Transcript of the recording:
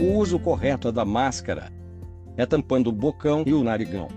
O uso correto da máscara é tampando o bocão e o narigão.